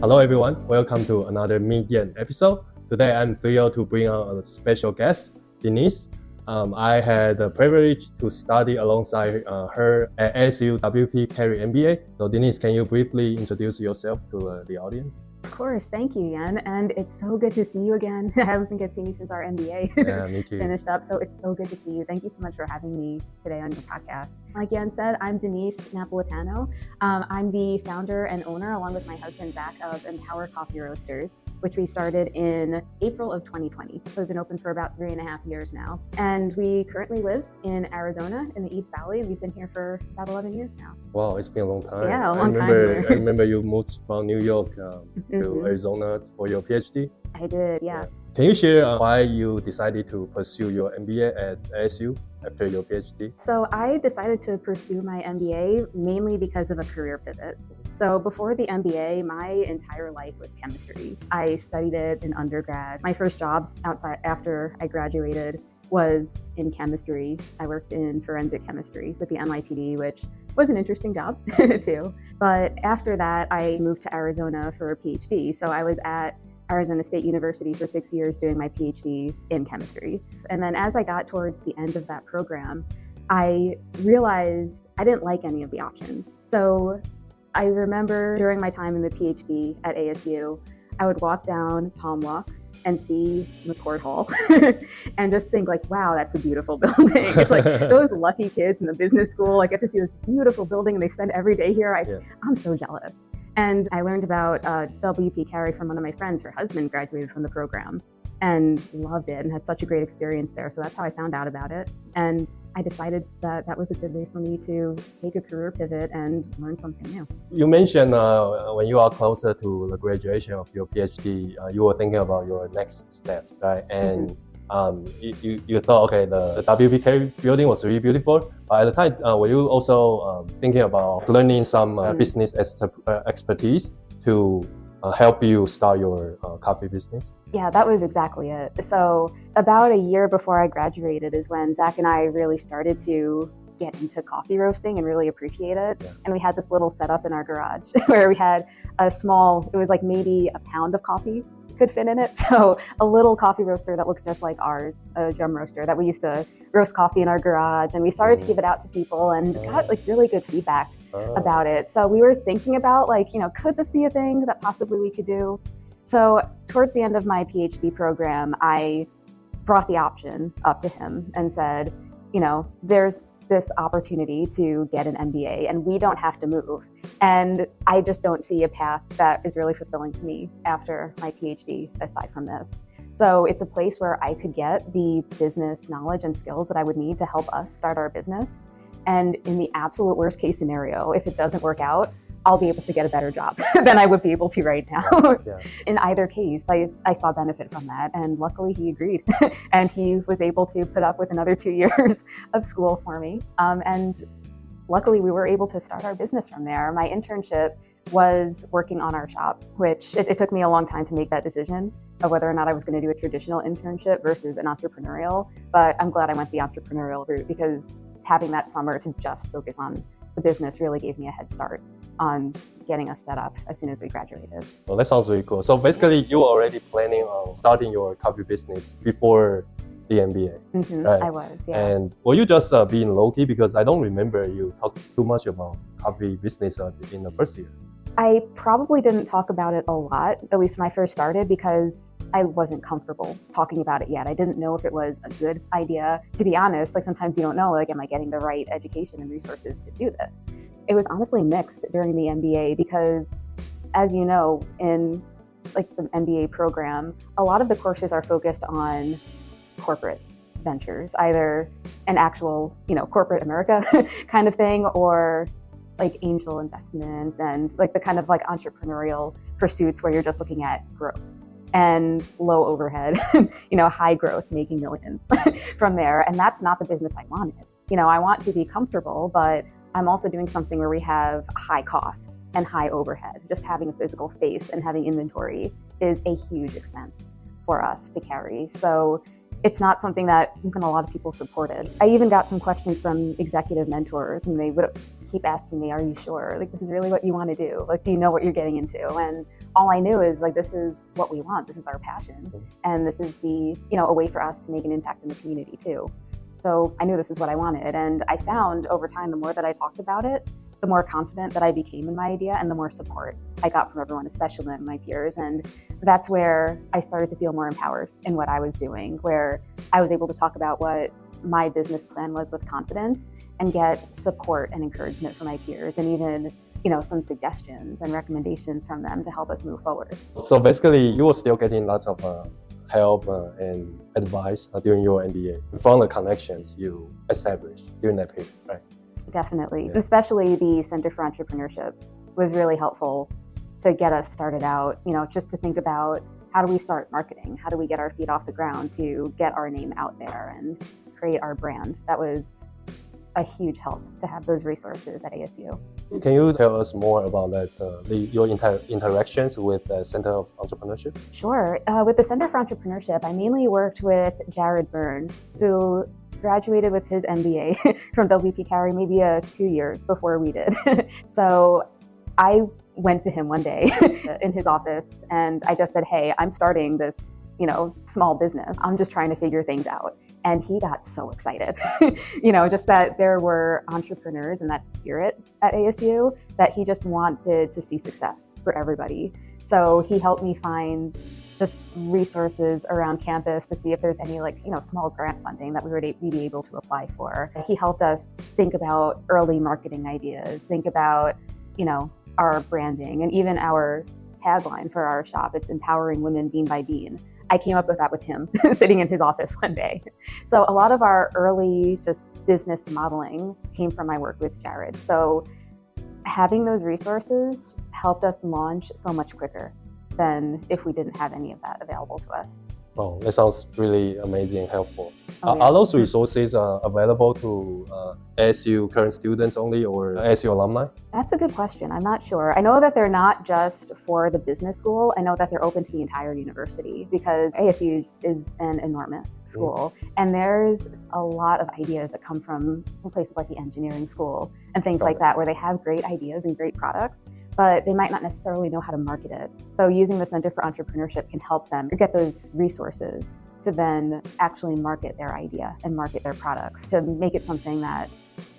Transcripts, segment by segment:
Hello, everyone. Welcome to another Median episode. Today, I'm thrilled to bring on a special guest, Denise. Um, I had the privilege to study alongside uh, her at ASU WP Carey MBA. So, Denise, can you briefly introduce yourself to uh, the audience? Of course, thank you, Yen. And it's so good to see you again. I don't think I've seen you since our MBA Yeah, finished up. So it's so good to see you. Thank you so much for having me today on your podcast. Like Yen said, I'm Denise Napolitano. Um, I'm the founder and owner, along with my husband Zach, of Empower Coffee Roasters, which we started in April of 2020. So we've been open for about three and a half years now. And we currently live in Arizona in the East Valley. We've been here for about 11 years now. Wow, it's been a long time. Yeah, a I long time remember, here. I remember you moved from New York um, to Mhm. Arizona for your PhD. I did, yeah. Can you share uh, why you decided to pursue your MBA at ASU after your PhD? So I decided to pursue my MBA mainly because of a career pivot. So before the MBA, my entire life was chemistry. I studied it in undergrad. My first job outside after I graduated was in chemistry. I worked in forensic chemistry with the NYPD, which was an interesting job too. But after that, I moved to Arizona for a PhD. So I was at Arizona State University for six years doing my PhD in chemistry. And then as I got towards the end of that program, I realized I didn't like any of the options. So I remember during my time in the PhD at ASU, I would walk down Palm Walk and see McCord Hall and just think like, wow, that's a beautiful building. It's like those lucky kids in the business school, I get to see this beautiful building and they spend every day here. I, Yeah. I'm so jealous. And I learned about uh, WP Carey from one of my friends. Her husband graduated from the program and loved it and had such a great experience there. So that's how I found out about it. And I decided that that was a good way for me to take a career pivot and learn something new. You mentioned uh, when you are closer to the graduation of your PhD, uh, you were thinking about your next steps, right? And um, you, you, you thought, okay, the, the WP Carey building was really beautiful. But at the time, uh, were you also um, thinking about learning some uh, Mm. business ex- uh, expertise to uh, help you start your uh, coffee business? Yeah, that was exactly it. So, about a year before I graduated is when Zach and I really started to get into coffee roasting and really appreciate it. Yeah. And we had this little setup in our garage where we had a small, it was like maybe a pound of coffee could fit in it. So, a little coffee roaster that looks just like ours, a drum roaster that we used to roast coffee in our garage. And we started to Mm. give it out to people and got like really good feedback Uh, about it. So we were thinking about like, you know, could this be a thing that possibly we could do? So towards the end of my PhD program, I brought the option up to him and said, you know, there's this opportunity to get an MBA and we don't have to move. And I just don't see a path that is really fulfilling to me after my PhD aside from this. So it's a place where I could get the business knowledge and skills that I would need to help us start our business. And in the absolute worst case scenario, if it doesn't work out, I'll be able to get a better job than I would be able to right now. yeah. in either case, I, I saw benefit from that. And luckily, he agreed. and he was able to put up with another two years of school for me. Um, and luckily, we were able to start our business from there. My internship was working on our shop, which it, it took me a long time to make that decision of whether or not I was going to do a traditional internship versus an entrepreneurial. But I'm glad I went the entrepreneurial route because having that summer to just focus on the business really gave me a head start on getting us set up as soon as we graduated. Well, that sounds really cool. So basically, you were already planning on starting your coffee business before the MBA. Mhm, Right. I was, yeah. And were you just uh, being low key? Because I don't remember you talk too much about coffee business uh, in the first year. I probably didn't talk about it a lot, at least when I first started, because I wasn't comfortable talking about it yet. I didn't know if it was a good idea. To be honest, like sometimes you don't know, like, am I getting the right education and resources to do this? It was honestly mixed during the MBA because, as you know, in like the MBA program, a lot of the courses are focused on corporate ventures, either an actual, you know, corporate America kind of thing or like angel investment and like the kind of like entrepreneurial pursuits where you're just looking at growth and low overhead, you know, high growth, making millions from there. And that's not the business I wanted. You know, I want to be comfortable, but I'm also doing something where we have high cost and high overhead. Just having a physical space and having inventory is a huge expense for us to carry. So it's not something that even a lot of people supported. I even got some questions from executive mentors, and they would keep asking me, "Are you sure? Like, this is really what you want to do? Like, do you know what you're getting into?" And all I knew is like, this is what we want. This is our passion, mm-hmm. and this is the you know a way for us to make an impact in the community too. So I knew this is what I wanted, and I found over time, the more that I talked about it, the more confident that I became in my idea, and the more support I got from everyone, especially my peers, and that's where I started to feel more empowered in what I was doing, where I was able to talk about what my business plan was with confidence and get support and encouragement from my peers and even you know some suggestions and recommendations from them to help us move forward. So basically you were still getting lots of uh, help uh, and advice uh, during your mba from the connections you established during that period right definitely yeah. especially the center for entrepreneurship was really helpful to get us started out you know just to think about how do we start marketing how do we get our feet off the ground to get our name out there and create our brand. That was a huge help to have those resources at ASU. Can you tell us more about that, uh, the, your inter interactions with the Center of Entrepreneurship? Sure. Uh, with the Center for Entrepreneurship, I mainly worked with Jared Byrne, who graduated with his MBA from WP Carey maybe uh, two years before we did. so I went to him one day in his office and I just said, Hey, I'm starting this, you know, small business. I'm just trying to figure things out. And he got so excited, you know, just that there were entrepreneurs and that spirit at ASU that he just wanted to see success for everybody. So he helped me find just resources around campus to see if there's any like you know small grant funding that we would be able to apply for. He helped us think about early marketing ideas, think about you know our branding, and even our tagline for our shop. It's empowering women bean by bean. I came up with that with him sitting in his office one day. So a lot of our early just business modeling came from my work with Jared. So having those resources helped us launch so much quicker than if we didn't have any of that available to us. Oh, that sounds really amazing and helpful. Oh, yeah. Are those resources uh, available to uh, ASU current students only or ASU alumni? That's a good question. I'm not sure. I know that they're not just for the business school. I know that they're open to the entire university because ASU is an enormous mm. school mm. and there's a lot of ideas that come from places like the engineering school and things Got like it. that where they have great ideas and great products, but they might not necessarily know how to market it. So using the Center for Entrepreneurship can help them get those resources to then actually market their idea and market their products to make it something that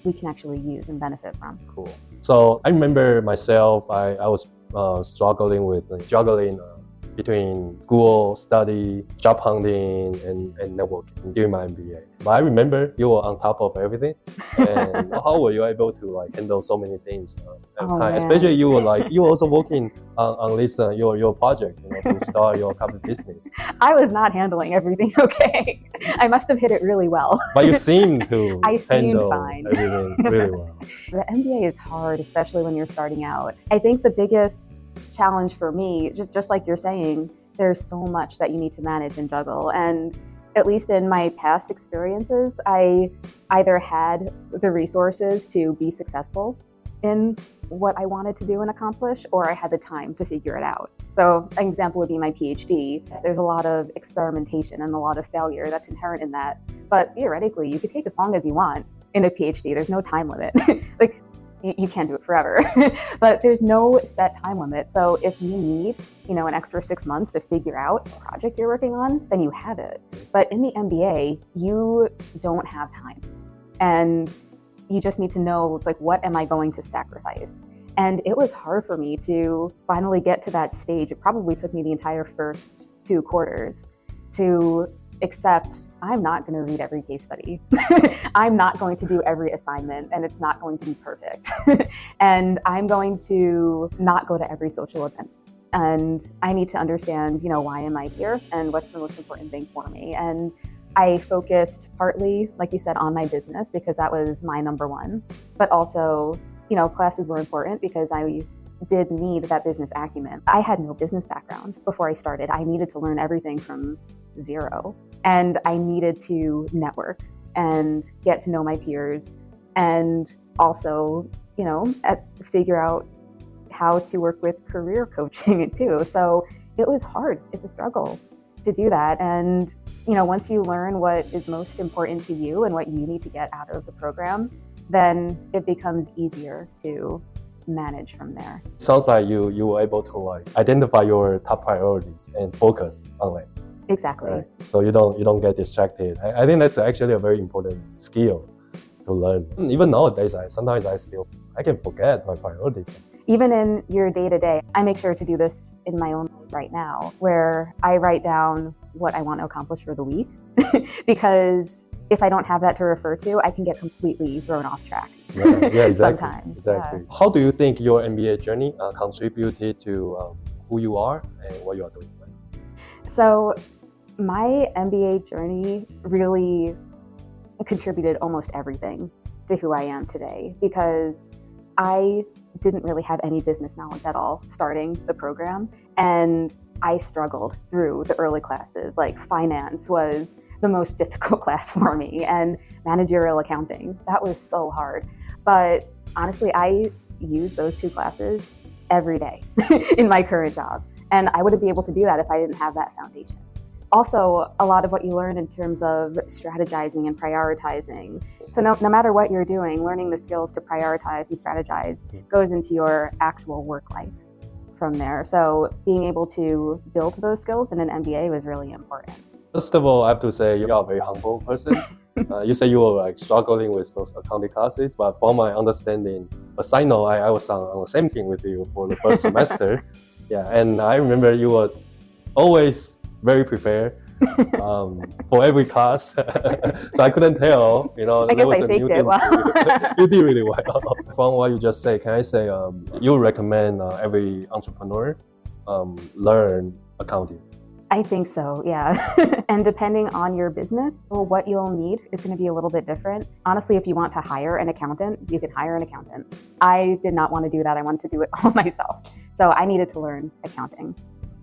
we can actually use and benefit from. Cool. So I remember myself, I, I was uh, struggling with uh, juggling uh, between school, study, job hunting, and, and networking during my MBA. But I remember you were on top of everything. And how were you able to like handle so many things uh, at oh, time? Especially you were like you were also working on, on this uh, your your project, you know, to start your company business. I was not handling everything okay. I must have hit it really well. But you seem to I seemed fine. everything really well. The MBA is hard, especially when you're starting out. I think the biggest challenge for me, just, just like you're saying, there's so much that you need to manage and juggle. And at least in my past experiences, I either had the resources to be successful in what I wanted to do and accomplish, or I had the time to figure it out. So, an example would be my PhD. There's a lot of experimentation and a lot of failure that's inherent in that. But theoretically, you could take as long as you want in a PhD. There's no time limit. like, you, can't do it forever. but there's no set time limit. So if you need, you know, an extra six months to figure out a project you're working on, then you have it. But in the MBA, you don't have time. And you just need to know it's like what am I going to sacrifice? And it was hard for me to finally get to that stage. It probably took me the entire first two quarters to accept I'm not going to read every case study. I'm not going to do every assignment and it's not going to be perfect. and I'm going to not go to every social event. And I need to understand, you know, why am I here and what's the most important thing for me? And I focused partly, like you said, on my business because that was my number one, but also, you know, classes were important because I did need that business acumen. I had no business background before I started. I needed to learn everything from zero. And I needed to network and get to know my peers and also, you know, at, figure out how to work with career coaching too. So it was hard. It's a struggle to do that. And, you know, once you learn what is most important to you and what you need to get out of the program, then it becomes easier to manage from there. Sounds like you you were able to like identify your top priorities and focus on it. Exactly. Right? So you don't you don't get distracted. I, I think that's actually a very important skill to learn. Even nowadays, I sometimes I still I can forget my priorities. Even in your day to day, I make sure to do this in my own life right now, where I write down what I want to accomplish for the week, because if I don't have that to refer to, I can get completely thrown off track. Yeah, yeah exactly. Sometimes. Exactly. Yeah. How do you think your MBA journey uh, contributed to um, who you are and what you are doing? So, my MBA journey really contributed almost everything to who I am today because I didn't really have any business knowledge at all starting the program. And I struggled through the early classes. Like finance was the most difficult class for me, and managerial accounting. That was so hard. But honestly, I use those two classes every day in my current job. And I wouldn't be able to do that if I didn't have that foundation. Also, a lot of what you learn in terms of strategizing and prioritizing. So, no, no matter what you're doing, learning the skills to prioritize and strategize goes into your actual work life from there. So, being able to build those skills in an MBA was really important. First of all, I have to say you are a very humble person. uh, you say you were like struggling with those accounting classes, but from my understanding, a side note, I, I was on, on the same team with you for the first semester. Yeah, and I remember you were always very prepared um, for every class. so I couldn't tell, you know, I guess I faked it well. you did really well. From what you just say, can I say um, you recommend uh, every entrepreneur um, learn accounting? I think so, yeah. and depending on your business, well, what you'll need is going to be a little bit different. Honestly, if you want to hire an accountant, you can hire an accountant. I did not want to do that. I wanted to do it all myself. So I needed to learn accounting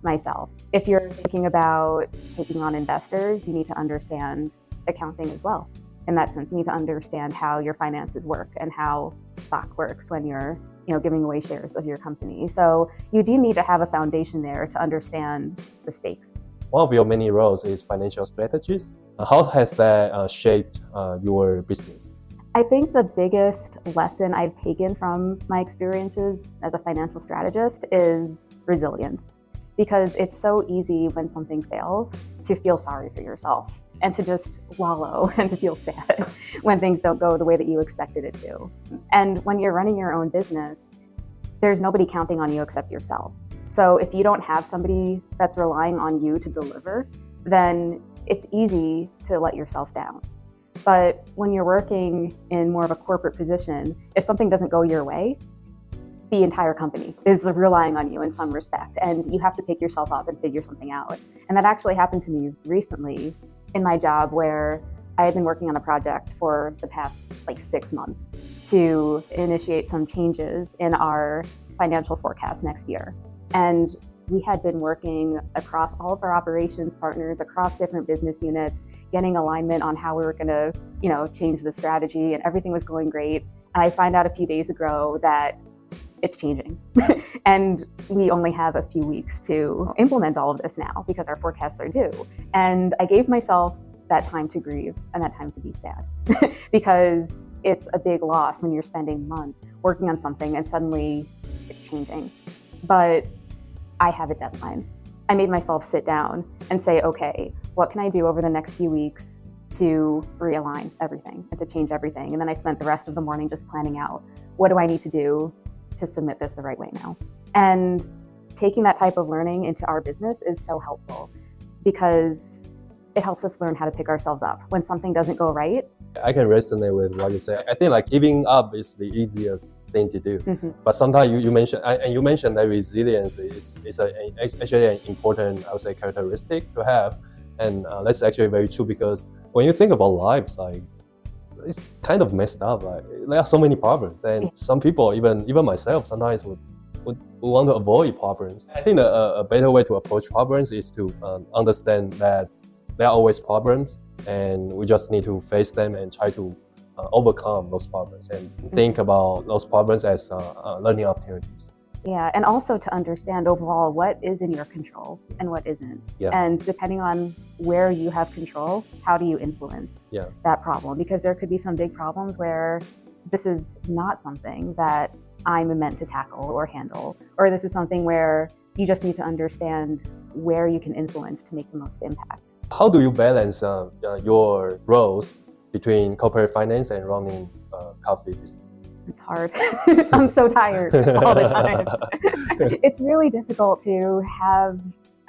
myself. If you're thinking about taking on investors, you need to understand accounting as well. In that sense, you need to understand how your finances work and how stock works when you're you know giving away shares of your company. So you do need to have a foundation there to understand the stakes. One of your many roles is financial strategist. How has that uh, shaped uh, your business? I think the biggest lesson I've taken from my experiences as a financial strategist is resilience because it's so easy when something fails to feel sorry for yourself and to just wallow and to feel sad when things don't go the way that you expected it to. And when you're running your own business, there's nobody counting on you except yourself. So if you don't have somebody that's relying on you to deliver, then it's easy to let yourself down. But when you're working in more of a corporate position, if something doesn't go your way, the entire company is relying on you in some respect, and you have to pick yourself up and figure something out. And that actually happened to me recently in my job where I had been working on a project for the past like six months to initiate some changes in our financial forecast next year. And we had been working across all of our operations partners across different business units getting alignment on how we were going to you know change the strategy and everything was going great and i find out a few days ago that it's changing and we only have a few weeks to implement all of this now because our forecasts are due and i gave myself that time to grieve and that time to be sad because it's a big loss when you're spending months working on something and suddenly it's changing but I have a deadline. I made myself sit down and say, okay, what can I do over the next few weeks to realign everything and to change everything? And then I spent the rest of the morning just planning out what do I need to do to submit this the right way now? And taking that type of learning into our business is so helpful because it helps us learn how to pick ourselves up when something doesn't go right. I can resonate with what you say. I think like giving up is the easiest thing to do. Mm-hmm. But sometimes you, you mentioned and you mentioned that resilience is, is a, actually an important I would say characteristic to have, and uh, that's actually very true because when you think about lives, like it's kind of messed up. Like there are so many problems, and some people, even even myself, sometimes would would, would want to avoid problems. I think a, a better way to approach problems is to um, understand that there are always problems, and we just need to face them and try to uh, overcome those problems and think about those problems as uh, uh, learning opportunities. Yeah, and also to understand overall what is in your control and what isn't. Yeah. And depending on where you have control, how do you influence Yeah. that problem? Because there could be some big problems where this is not something that I'm meant to tackle or handle, or this is something where you just need to understand where you can influence to make the most impact. How do you balance uh, uh, your roles between corporate finance and running uh, coffee business? It's hard. I'm so tired all the time. it's really difficult to have,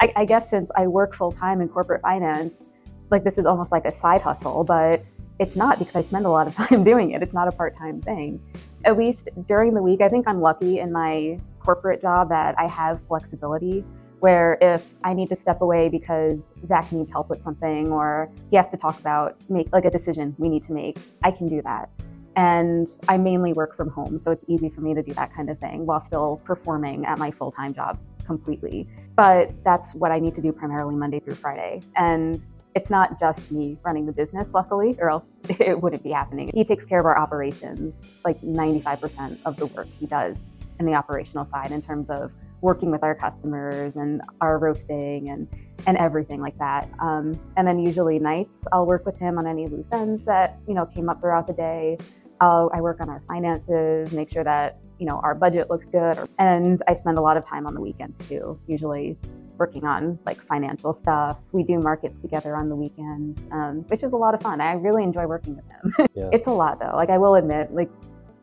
I, I guess, since I work full time in corporate finance, like this is almost like a side hustle, but it's not because I spend a lot of time doing it. It's not a part time thing. At least during the week, I think I'm lucky in my corporate job that I have flexibility where if I need to step away because Zach needs help with something or he has to talk about make like a decision we need to make, I can do that. And I mainly work from home, so it's easy for me to do that kind of thing while still performing at my full-time job completely. But that's what I need to do primarily Monday through Friday. And it's not just me running the business, luckily, or else it wouldn't be happening. He takes care of our operations, like 95% of the work he does in the operational side in terms of working with our customers and our roasting and and everything like that. Um, and then usually nights, I'll work with him on any loose ends that you know came up throughout the day. I'll, I work on our finances, make sure that you know our budget looks good, and I spend a lot of time on the weekends too. Usually working on like financial stuff. We do markets together on the weekends, um, which is a lot of fun. I really enjoy working with him. Yeah. it's a lot though. Like I will admit, like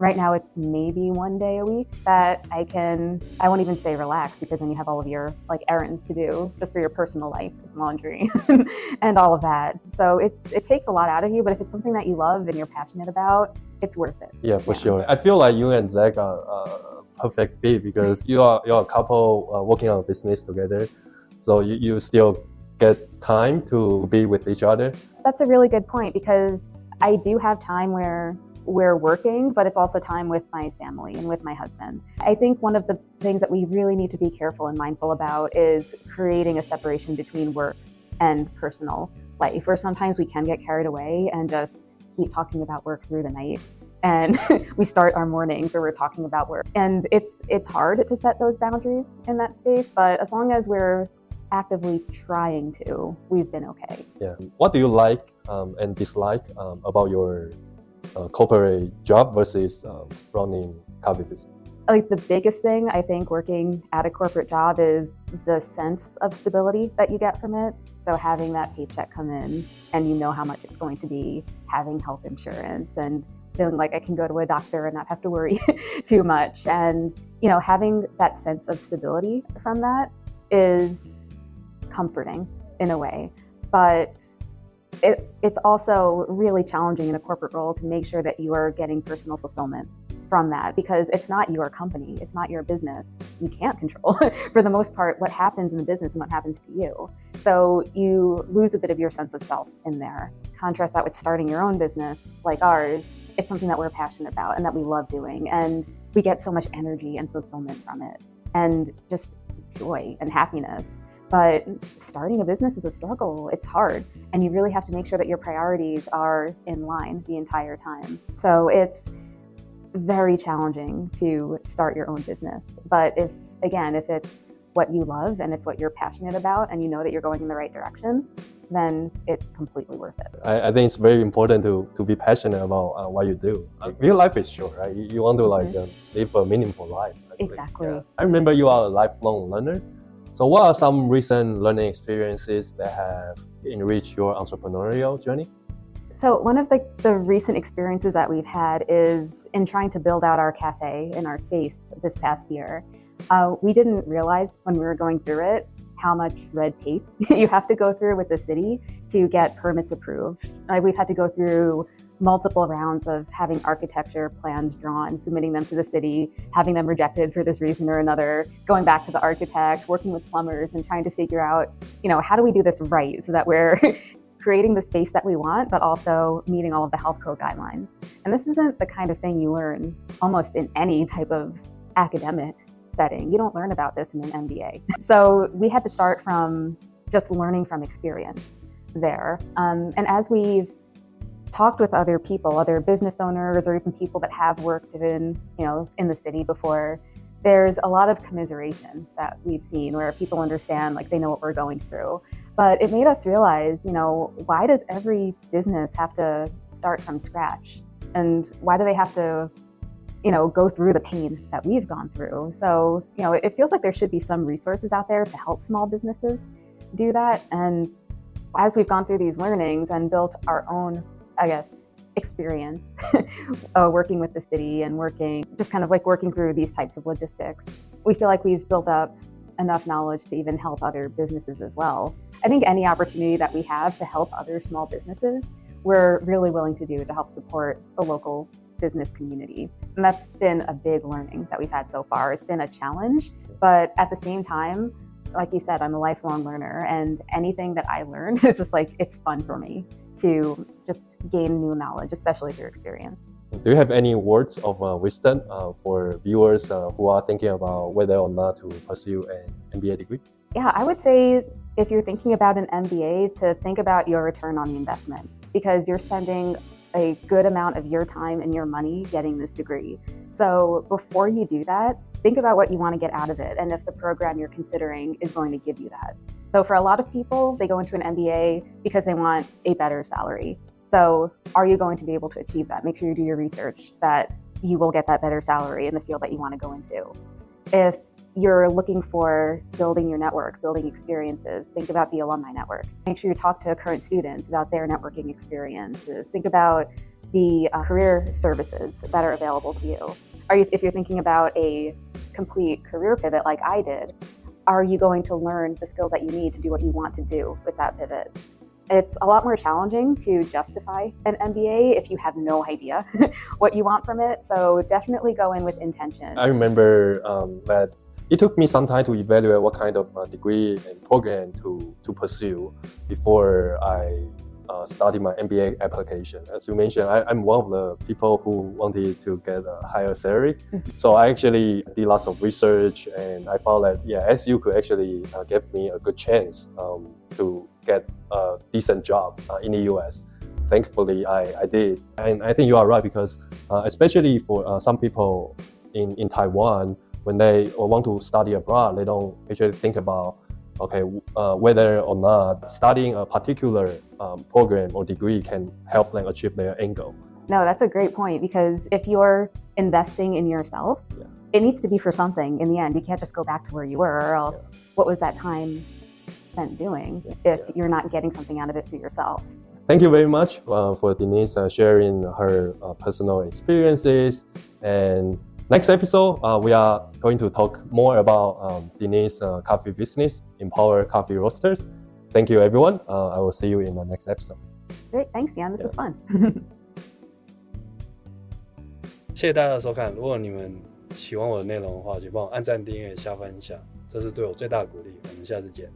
right now it's maybe one day a week that I can I won't even say relax because then you have all of your like errands to do just for your personal life, laundry and all of that. So it's it takes a lot out of you, but if it's something that you love and you're passionate about, it's worth it. Yeah, for Yeah. sure. I feel like you and Zach are a perfect fit because you are you're a couple uh, working on a business together, so you, you still get time to be with each other. That's a really good point because I do have time where we're working, but it's also time with my family and with my husband. I think one of the things that we really need to be careful and mindful about is creating a separation between work and personal life, where sometimes we can get carried away and just keep talking about work through the night. And we start our mornings where we're talking about work. And it's it's hard to set those boundaries in that space, but as long as we're actively trying to, we've been okay. Yeah. What do you like um, and dislike um, about your uh, corporate job versus um, running coffee business? like the biggest thing I think working at a corporate job is the sense of stability that you get from it. So having that paycheck come in and you know how much it's going to be, having health insurance and feeling like I can go to a doctor and not have to worry too much. And, you know, having that sense of stability from that is comforting in a way. But it, it's also really challenging in a corporate role to make sure that you are getting personal fulfillment from that because it's not your company, it's not your business. You can't control, for the most part, what happens in the business and what happens to you. So you lose a bit of your sense of self in there. Contrast that with starting your own business like ours. It's something that we're passionate about and that we love doing. And we get so much energy and fulfillment from it and just joy and happiness. But starting a business is a struggle. It's hard. And you really have to make sure that your priorities are in line the entire time. So it's very challenging to start your own business. But if, again, if it's what you love and it's what you're passionate about and you know that you're going in the right direction, then it's completely worth it. I, I think it's very important to, to be passionate about uh, what you do. Uh, real life is short, right? You, you want to like uh, live a meaningful life. actually. Exactly. Yeah. I remember you are a lifelong learner. So, what are some recent learning experiences that have enriched your entrepreneurial journey? So one of the, the recent experiences that we've had is in trying to build out our cafe in our space this past year. Uh, we didn't realize when we were going through it how much red tape you have to go through with the city to get permits approved. Uh, we've had to go through multiple rounds of having architecture plans drawn, submitting them to the city, having them rejected for this reason or another, going back to the architect, working with plumbers and trying to figure out, you know, how do we do this right so that we're creating the space that we want, but also meeting all of the health code guidelines. And this isn't the kind of thing you learn almost in any type of academic setting. You don't learn about this in an MBA. So we had to start from just learning from experience there. Um, and as we've talked with other people, other business owners, or even people that have worked in, you know, in the city before, there's a lot of commiseration that we've seen where people understand, like they know what we're going through. But it made us realize, you know, why does every business have to start from scratch? And why do they have to, you know, go through the pain that we've gone through? So, you know, it feels like there should be some resources out there to help small businesses do that. And as we've gone through these learnings and built our own, I guess, experience uh, working with the city and working, just kind of like working through these types of logistics, we feel like we've built up enough knowledge to even help other businesses as well. I think any opportunity that we have to help other small businesses, we're really willing to do to help support the local business community. And that's been a big learning that we've had so far. It's been a challenge, but at the same time, like you said, I'm a lifelong learner, and anything that I learn is just like it's fun for me to just gain new knowledge, especially through experience. Do you have any words of uh, wisdom uh, for viewers uh, who are thinking about whether or not to pursue an MBA degree? Yeah, I would say if you're thinking about an MBA, to think about your return on the investment because you're spending a good amount of your time and your money getting this degree. So before you do that, think about what you want to get out of it and if the program you're considering is going to give you that. So for a lot of people, they go into an MBA because they want a better salary. So are you going to be able to achieve that? Make sure you do your research that you will get that better salary in the field that you want to go into. If you're looking for building your network, building experiences, think about the alumni network. Make sure you talk to current students about their networking experiences. Think about the uh, career services that are available to you. Are you, if you're thinking about a complete career pivot like I did, are you going to learn the skills that you need to do what you want to do with that pivot? It's a lot more challenging to justify an MBA if you have no idea what you want from it. So definitely go in with intention. I remember um, that it took me some time to evaluate what kind of uh, degree and program to, to pursue before I uh, started my MBA application. As you mentioned, I, am one of the people who wanted to get a higher salary. So I actually did lots of research and I found that, yeah, SU could actually uh, give me a good chance um, to get a decent job uh, in the US. Thankfully, I, I did. And I think you are right because, uh, especially for uh, some people in, in Taiwan, when they want to study abroad, they don't actually think about okay, uh, whether or not studying a particular um, program or degree can help them achieve their end goal. No, that's a great point because if you're investing in yourself, yeah. it needs to be for something in the end. You can't just go back to where you were, or else yeah. what was that time spent doing yeah. if you're not getting something out of it for yourself? Thank you very much uh, for Denise uh, sharing her uh, personal experiences and Next episode, uh, we are going to talk more about um, Dini's uh, coffee business, Empower Coffee Roasters. Thank you, everyone. Uh, I will see you in the next episode. Great. Thanks, Yen. This yeah. is fun. 谢谢大家的收看。如果你们喜欢我的内容的话，请帮我按赞、订阅、加分享，这是对我最大的鼓励。我们下次见。